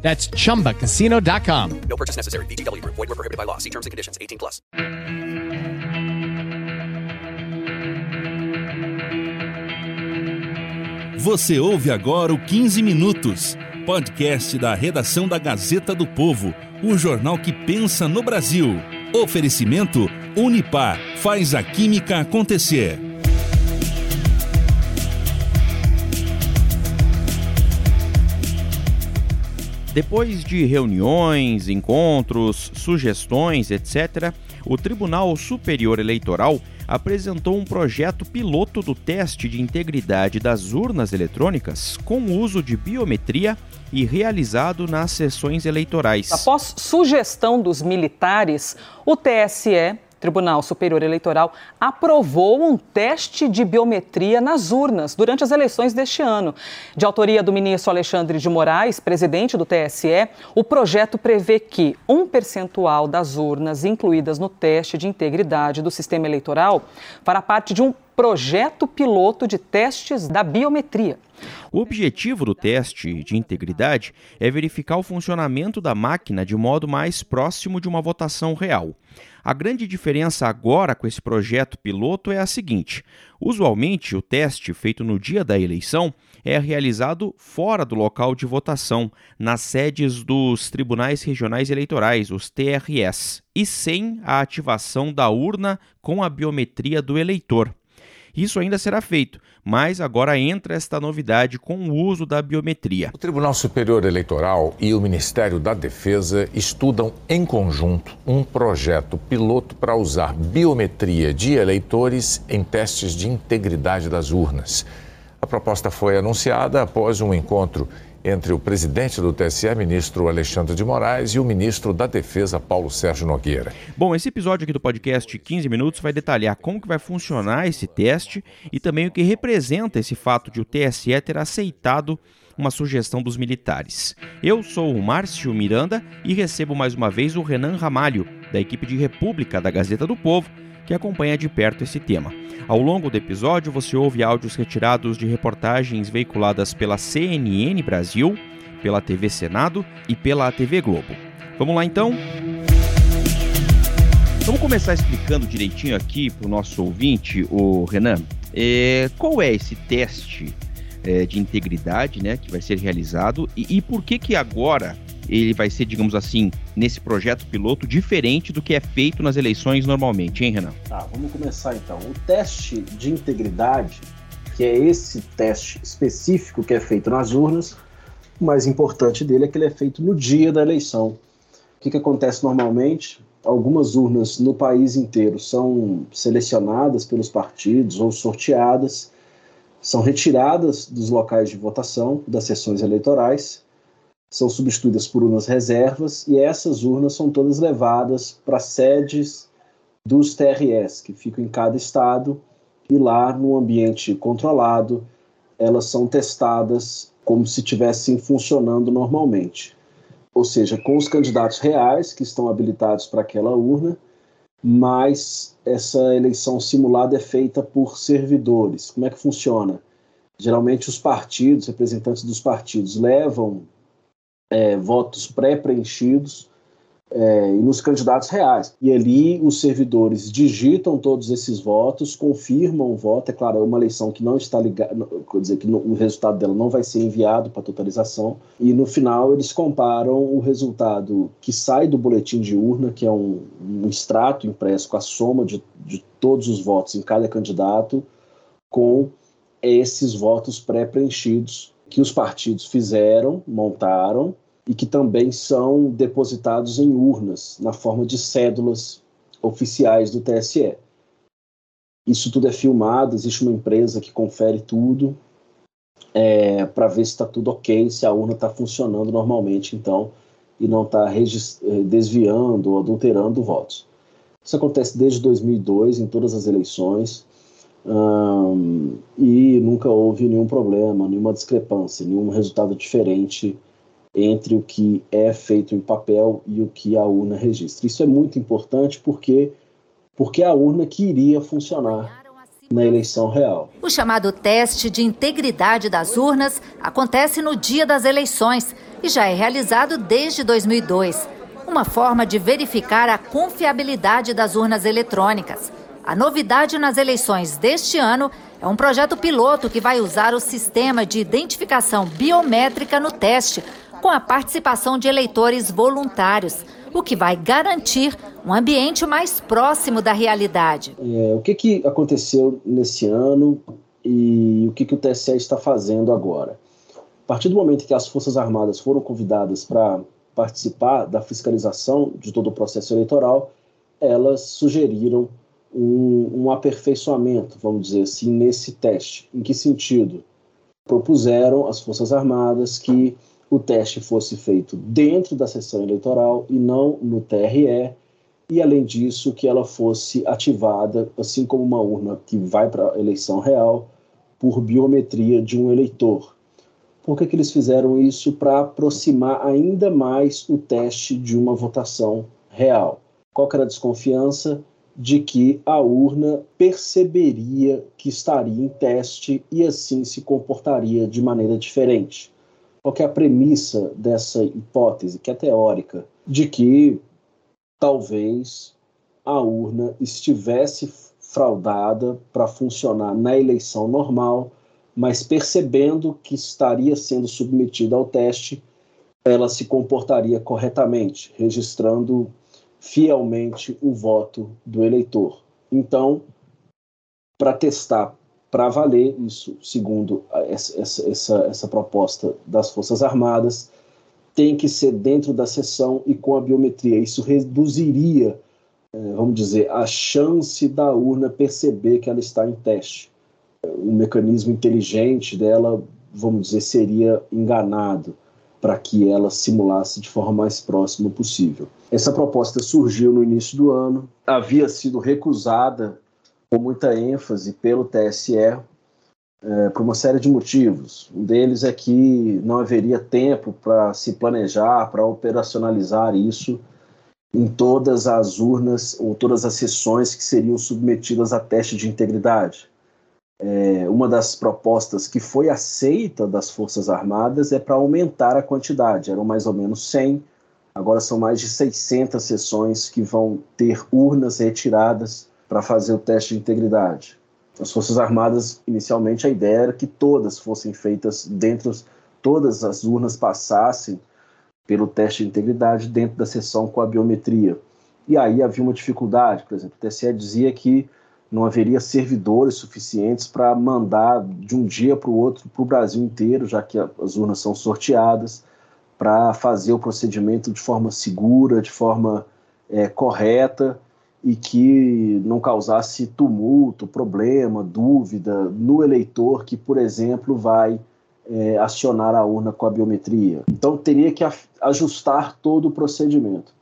That's chumbacasino.com. No purchase necessary. VGW Group. Void were prohibited by law. See terms and conditions. 18 plus. Você ouve agora o 15 Minutos, podcast da redação da Gazeta do Povo, o jornal que pensa no Brasil. Oferecimento Unipar faz a química acontecer. Depois de reuniões, encontros, sugestões, etc., o Tribunal Superior Eleitoral apresentou um projeto piloto do teste de integridade das urnas eletrônicas com uso de biometria e realizado nas sessões eleitorais. Após sugestão dos militares, o TSE Tribunal Superior Eleitoral aprovou um teste de biometria nas urnas durante as eleições deste ano. De autoria do ministro Alexandre de Moraes, presidente do TSE, o projeto prevê que um percentual das urnas incluídas no teste de integridade do sistema eleitoral fará parte de um projeto piloto de testes da biometria. O objetivo do teste de integridade é verificar o funcionamento da máquina de modo mais próximo de uma votação real. A grande diferença agora com esse projeto piloto é a seguinte: usualmente o teste feito no dia da eleição é realizado fora do local de votação, nas sedes dos tribunais regionais eleitorais, os TRS, e sem a ativação da urna com a biometria do eleitor. Isso ainda será feito, mas agora entra esta novidade com o uso da biometria. O Tribunal Superior Eleitoral e o Ministério da Defesa estudam em conjunto um projeto piloto para usar biometria de eleitores em testes de integridade das urnas. A proposta foi anunciada após um encontro entre o presidente do TSE, ministro Alexandre de Moraes, e o ministro da Defesa, Paulo Sérgio Nogueira. Bom, esse episódio aqui do podcast 15 minutos vai detalhar como que vai funcionar esse teste e também o que representa esse fato de o TSE ter aceitado uma sugestão dos militares. Eu sou o Márcio Miranda e recebo mais uma vez o Renan Ramalho, da equipe de República da Gazeta do Povo, que acompanha de perto esse tema. Ao longo do episódio, você ouve áudios retirados de reportagens veiculadas pela CNN Brasil, pela TV Senado e pela TV Globo. Vamos lá então? Vamos começar explicando direitinho aqui para o nosso ouvinte, o Renan, é, qual é esse teste é, de integridade né, que vai ser realizado e, e por que que agora ele vai ser, digamos assim, nesse projeto piloto diferente do que é feito nas eleições normalmente, hein, Renan? Tá, vamos começar então. O teste de integridade, que é esse teste específico que é feito nas urnas, o mais importante dele é que ele é feito no dia da eleição. O que, que acontece normalmente? Algumas urnas no país inteiro são selecionadas pelos partidos ou sorteadas, são retiradas dos locais de votação das sessões eleitorais são substituídas por urnas reservas e essas urnas são todas levadas para sedes dos TRS, que ficam em cada estado, e lá, no ambiente controlado, elas são testadas como se estivessem funcionando normalmente. Ou seja, com os candidatos reais que estão habilitados para aquela urna, mas essa eleição simulada é feita por servidores. Como é que funciona? Geralmente, os partidos, representantes dos partidos, levam é, votos pré-preenchidos é, e nos candidatos reais. E ali os servidores digitam todos esses votos, confirmam o voto. É claro, é uma eleição que não está ligada, quer dizer, que o resultado dela não vai ser enviado para totalização. E no final eles comparam o resultado que sai do boletim de urna, que é um, um extrato impresso com a soma de, de todos os votos em cada candidato, com esses votos pré-preenchidos que os partidos fizeram, montaram e que também são depositados em urnas na forma de cédulas oficiais do TSE. Isso tudo é filmado, existe uma empresa que confere tudo é, para ver se está tudo ok, se a urna está funcionando normalmente, então, e não está desviando ou adulterando votos. Isso acontece desde 2002 em todas as eleições e nunca houve nenhum problema, nenhuma discrepância, nenhum resultado diferente entre o que é feito em papel e o que a urna registra. Isso é muito importante porque porque a urna que iria funcionar na eleição real. O chamado teste de integridade das urnas acontece no dia das eleições e já é realizado desde 2002. Uma forma de verificar a confiabilidade das urnas eletrônicas. A novidade nas eleições deste ano é um projeto piloto que vai usar o sistema de identificação biométrica no teste, com a participação de eleitores voluntários o que vai garantir um ambiente mais próximo da realidade. É, o que, que aconteceu nesse ano e o que, que o TSE está fazendo agora? A partir do momento que as Forças Armadas foram convidadas para participar da fiscalização de todo o processo eleitoral, elas sugeriram um, um aperfeiçoamento, vamos dizer assim, nesse teste. Em que sentido? Propuseram às Forças Armadas que o teste fosse feito dentro da sessão eleitoral e não no TRE, e além disso, que ela fosse ativada, assim como uma urna que vai para a eleição real, por biometria de um eleitor. Por que, que eles fizeram isso? Para aproximar ainda mais o teste de uma votação real. Qual era a desconfiança? De que a urna perceberia que estaria em teste e assim se comportaria de maneira diferente. Qual é a premissa dessa hipótese, que é teórica, de que talvez a urna estivesse fraudada para funcionar na eleição normal, mas percebendo que estaria sendo submetida ao teste, ela se comportaria corretamente, registrando fielmente o voto do eleitor. Então, para testar para valer isso, segundo essa, essa, essa proposta das Forças Armadas, tem que ser dentro da sessão e com a biometria. Isso reduziria, eh, vamos dizer, a chance da urna perceber que ela está em teste. O mecanismo inteligente dela, vamos dizer, seria enganado para que ela simulasse de forma mais próxima possível. Essa proposta surgiu no início do ano, havia sido recusada com muita ênfase pelo TSE é, por uma série de motivos. Um deles é que não haveria tempo para se planejar, para operacionalizar isso em todas as urnas ou todas as sessões que seriam submetidas a teste de integridade. É, uma das propostas que foi aceita das Forças Armadas é para aumentar a quantidade, eram mais ou menos 100, agora são mais de 600 sessões que vão ter urnas retiradas para fazer o teste de integridade. As Forças Armadas, inicialmente, a ideia era que todas fossem feitas dentro, todas as urnas passassem pelo teste de integridade dentro da sessão com a biometria. E aí havia uma dificuldade, por exemplo, o TSE dizia que não haveria servidores suficientes para mandar de um dia para o outro para o Brasil inteiro, já que as urnas são sorteadas, para fazer o procedimento de forma segura, de forma é, correta e que não causasse tumulto, problema, dúvida no eleitor que, por exemplo, vai é, acionar a urna com a biometria. Então teria que ajustar todo o procedimento.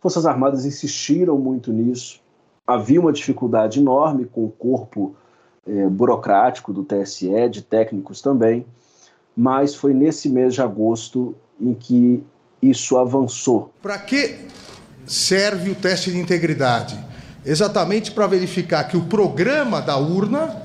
Forças Armadas insistiram muito nisso. Havia uma dificuldade enorme com o corpo é, burocrático do TSE, de técnicos também, mas foi nesse mês de agosto em que isso avançou. Para que serve o teste de integridade? Exatamente para verificar que o programa da urna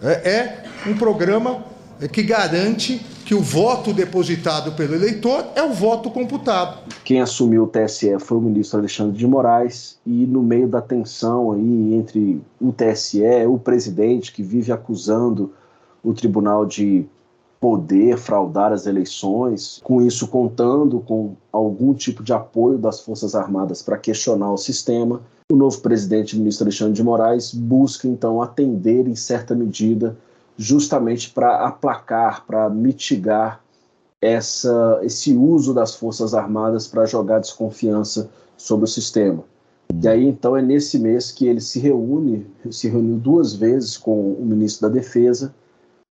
é, é um programa que garante que o voto depositado pelo eleitor é o voto computado. Quem assumiu o TSE foi o ministro Alexandre de Moraes e no meio da tensão aí entre o TSE, o presidente que vive acusando o tribunal de poder fraudar as eleições, com isso contando com algum tipo de apoio das Forças Armadas para questionar o sistema. O novo presidente, o ministro Alexandre de Moraes, busca então atender em certa medida, justamente para aplacar, para mitigar essa, esse uso das Forças Armadas para jogar desconfiança sobre o sistema. E aí, então, é nesse mês que ele se reúne, se reuniu duas vezes com o ministro da Defesa,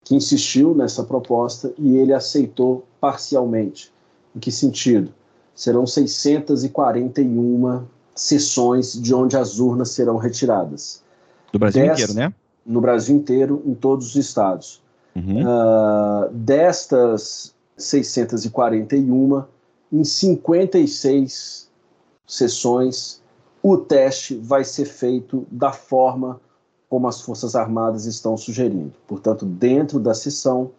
que insistiu nessa proposta e ele aceitou parcialmente. Em que sentido? Serão 641 sessões de onde as urnas serão retiradas. Do Brasil inteiro, né? No Brasil inteiro, em todos os estados. Uhum. Uh, destas 641, em 56 sessões, o teste vai ser feito da forma como as Forças Armadas estão sugerindo. Portanto, dentro da sessão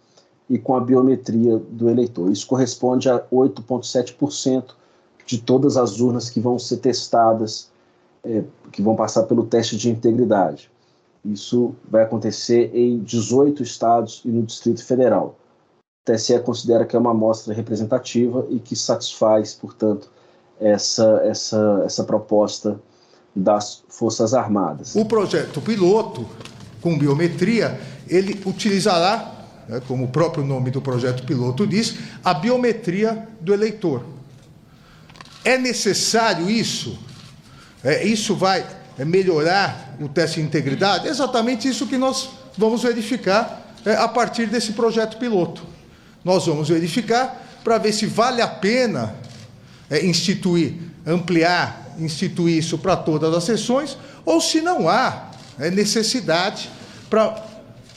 e com a biometria do eleitor. Isso corresponde a 8,7% de todas as urnas que vão ser testadas, é, que vão passar pelo teste de integridade. Isso vai acontecer em 18 estados e no Distrito Federal. O TSE considera que é uma amostra representativa e que satisfaz, portanto, essa, essa, essa proposta das Forças Armadas. O projeto piloto com biometria, ele utilizará, né, como o próprio nome do projeto piloto diz, a biometria do eleitor. É necessário isso? É, isso vai melhorar o teste de integridade? É exatamente isso que nós vamos verificar é, a partir desse projeto piloto. Nós vamos verificar para ver se vale a pena é, instituir, ampliar instituir isso para todas as sessões, ou se não há é, necessidade para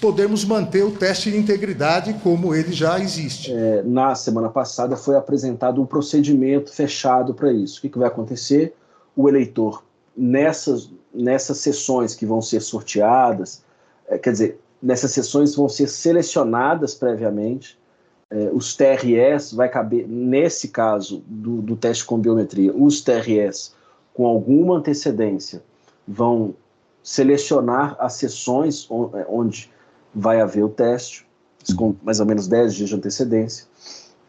podermos manter o teste de integridade como ele já existe. É, na semana passada foi apresentado um procedimento fechado para isso. O que, que vai acontecer? O eleitor, nessas, nessas sessões que vão ser sorteadas, é, quer dizer, nessas sessões vão ser selecionadas previamente, é, os TRS, vai caber, nesse caso do, do teste com biometria, os TRS com alguma antecedência, vão selecionar as sessões é, onde vai haver o teste, com mais ou menos 10 dias de antecedência.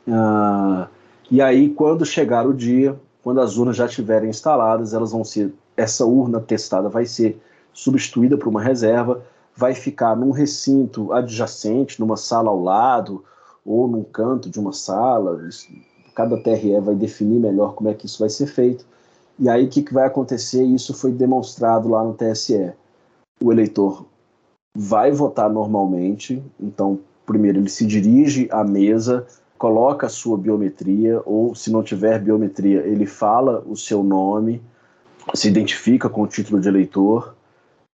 Ah, e aí, quando chegar o dia, quando as urnas já estiverem instaladas, elas vão ser. Essa urna testada vai ser substituída por uma reserva, vai ficar num recinto adjacente, numa sala ao lado, ou num canto de uma sala. Cada TRE vai definir melhor como é que isso vai ser feito. E aí o que, que vai acontecer? Isso foi demonstrado lá no TSE. O eleitor vai votar normalmente, então primeiro ele se dirige à mesa, coloca a sua biometria, ou se não tiver biometria, ele fala o seu nome, se identifica com o título de eleitor,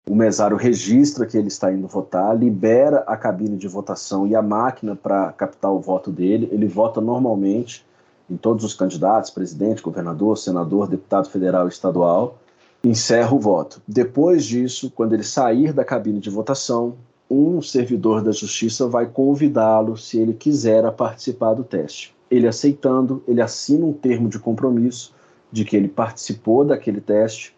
o mesário registra que ele está indo votar, libera a cabine de votação e a máquina para captar o voto dele, ele vota normalmente, em todos os candidatos, presidente, governador, senador, deputado federal e estadual, encerra o voto. Depois disso, quando ele sair da cabine de votação, um servidor da justiça vai convidá-lo, se ele quiser, a participar do teste. Ele aceitando, ele assina um termo de compromisso de que ele participou daquele teste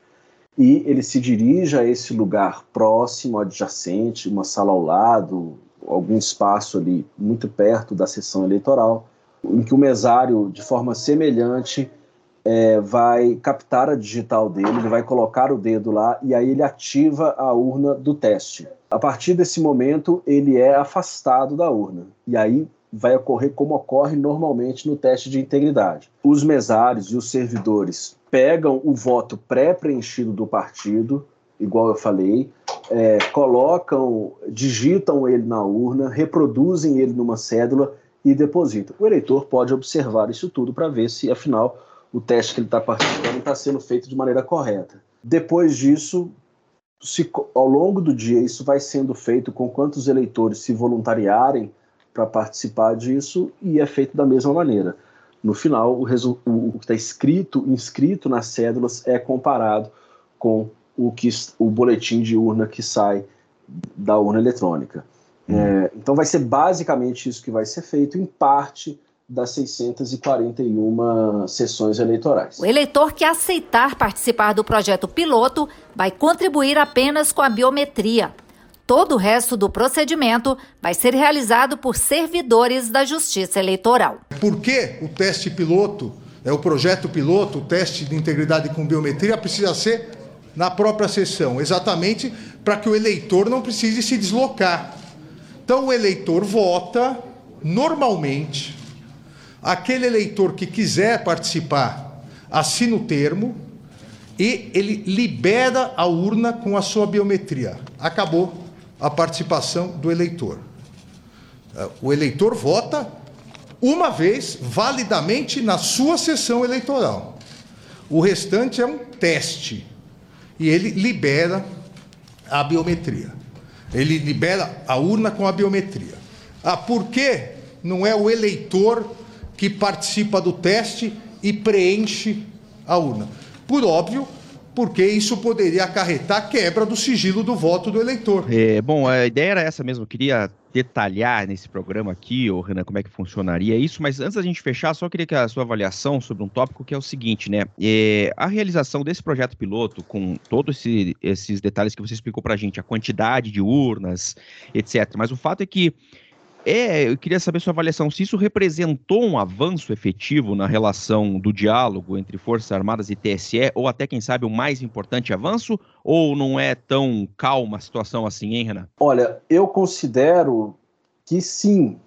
e ele se dirige a esse lugar próximo, adjacente, uma sala ao lado, algum espaço ali muito perto da sessão eleitoral, em que o mesário, de forma semelhante, é, vai captar a digital dele, ele vai colocar o dedo lá e aí ele ativa a urna do teste. A partir desse momento, ele é afastado da urna. E aí vai ocorrer como ocorre normalmente no teste de integridade. Os mesários e os servidores pegam o voto pré-preenchido do partido, igual eu falei, é, colocam, digitam ele na urna, reproduzem ele numa cédula e deposita. O eleitor pode observar isso tudo para ver se, afinal, o teste que ele está participando está sendo feito de maneira correta. Depois disso, se, ao longo do dia, isso vai sendo feito com quantos eleitores se voluntariarem para participar disso e é feito da mesma maneira. No final, o, o que está escrito, inscrito nas cédulas é comparado com o, que, o boletim de urna que sai da urna eletrônica. É, então vai ser basicamente isso que vai ser feito, em parte das 641 sessões eleitorais. O eleitor que aceitar participar do projeto piloto vai contribuir apenas com a biometria. Todo o resto do procedimento vai ser realizado por servidores da Justiça Eleitoral. Por que o teste piloto, é o projeto piloto, o teste de integridade com biometria precisa ser na própria sessão? Exatamente para que o eleitor não precise se deslocar então o eleitor vota normalmente. Aquele eleitor que quiser participar assina o termo e ele libera a urna com a sua biometria. Acabou a participação do eleitor. O eleitor vota uma vez validamente na sua sessão eleitoral. O restante é um teste. E ele libera a biometria. Ele libera a urna com a biometria. Ah, por que não é o eleitor que participa do teste e preenche a urna? Por óbvio, porque isso poderia acarretar quebra do sigilo do voto do eleitor. É, bom, a ideia era essa mesmo. Eu queria detalhar nesse programa aqui, ô Renan, como é que funcionaria isso, mas antes da gente fechar, só queria que a sua avaliação sobre um tópico que é o seguinte, né? É, a realização desse projeto piloto, com todos esse, esses detalhes que você explicou pra gente, a quantidade de urnas, etc. Mas o fato é que é, eu queria saber sua avaliação se isso representou um avanço efetivo na relação do diálogo entre Forças Armadas e TSE, ou até, quem sabe, o mais importante avanço, ou não é tão calma a situação assim, hein, Renan? Olha, eu considero que sim.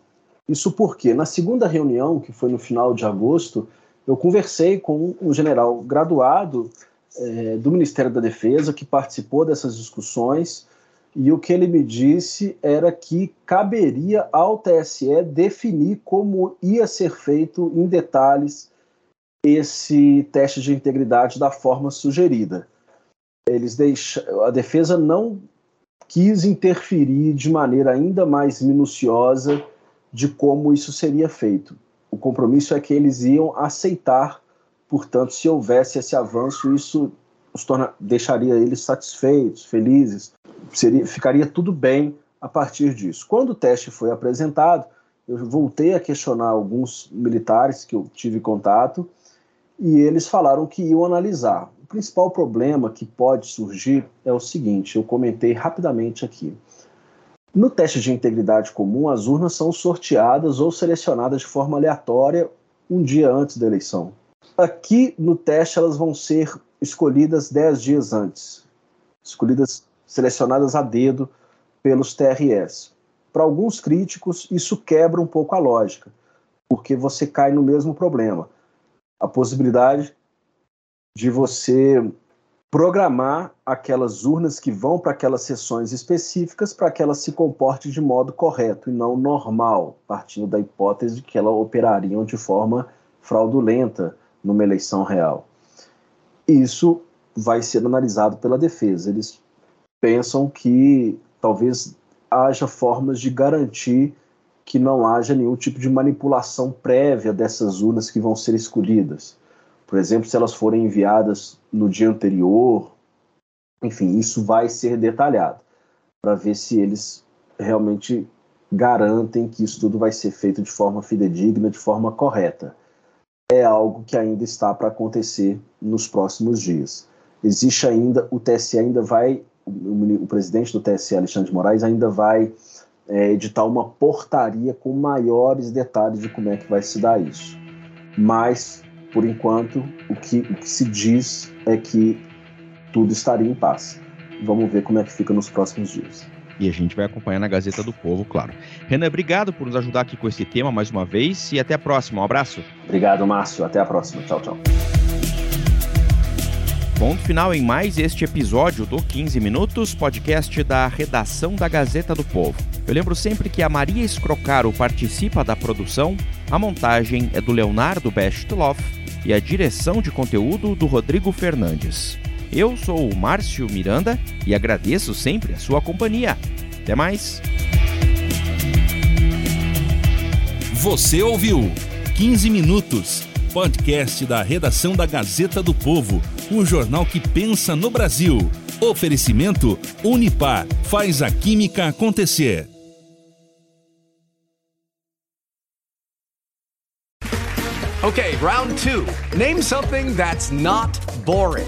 Isso porque, na segunda reunião, que foi no final de agosto, eu conversei com um general graduado é, do Ministério da Defesa que participou dessas discussões e o que ele me disse era que caberia ao TSE definir como ia ser feito em detalhes esse teste de integridade da forma sugerida. Eles deixa... A defesa não quis interferir de maneira ainda mais minuciosa de como isso seria feito. O compromisso é que eles iam aceitar, portanto, se houvesse esse avanço, isso os torna... deixaria eles satisfeitos, felizes seria, ficaria tudo bem a partir disso. Quando o teste foi apresentado, eu voltei a questionar alguns militares que eu tive contato e eles falaram que iam analisar. O principal problema que pode surgir é o seguinte: eu comentei rapidamente aqui. No teste de integridade comum, as urnas são sorteadas ou selecionadas de forma aleatória um dia antes da eleição. Aqui no teste, elas vão ser escolhidas dez dias antes, escolhidas selecionadas a dedo pelos TRS. Para alguns críticos, isso quebra um pouco a lógica, porque você cai no mesmo problema. A possibilidade de você programar aquelas urnas que vão para aquelas sessões específicas para que elas se comportem de modo correto e não normal, partindo da hipótese de que elas operariam de forma fraudulenta numa eleição real. Isso vai ser analisado pela defesa. Eles pensam que talvez haja formas de garantir que não haja nenhum tipo de manipulação prévia dessas urnas que vão ser escolhidas. Por exemplo, se elas forem enviadas no dia anterior, enfim, isso vai ser detalhado para ver se eles realmente garantem que isso tudo vai ser feito de forma fidedigna, de forma correta. É algo que ainda está para acontecer nos próximos dias. Existe ainda, o TSE ainda vai o, o presidente do TSE, Alexandre de Moraes, ainda vai é, editar uma portaria com maiores detalhes de como é que vai se dar isso. Mas, por enquanto, o que, o que se diz é que tudo estaria em paz. Vamos ver como é que fica nos próximos dias. E a gente vai acompanhar na Gazeta do Povo, claro. Renan, obrigado por nos ajudar aqui com esse tema mais uma vez e até a próxima. Um abraço. Obrigado, Márcio. Até a próxima. Tchau, tchau. Ponto final em mais este episódio do 15 Minutos, podcast da redação da Gazeta do Povo. Eu lembro sempre que a Maria Escrocaro participa da produção, a montagem é do Leonardo Bestloff e a direção de conteúdo do Rodrigo Fernandes. Eu sou o Márcio Miranda e agradeço sempre a sua companhia. Até mais! Você ouviu 15 Minutos, podcast da redação da Gazeta do Povo o jornal que pensa no Brasil. Oferecimento Unipar faz a química acontecer. Okay, round two. Name something that's not boring.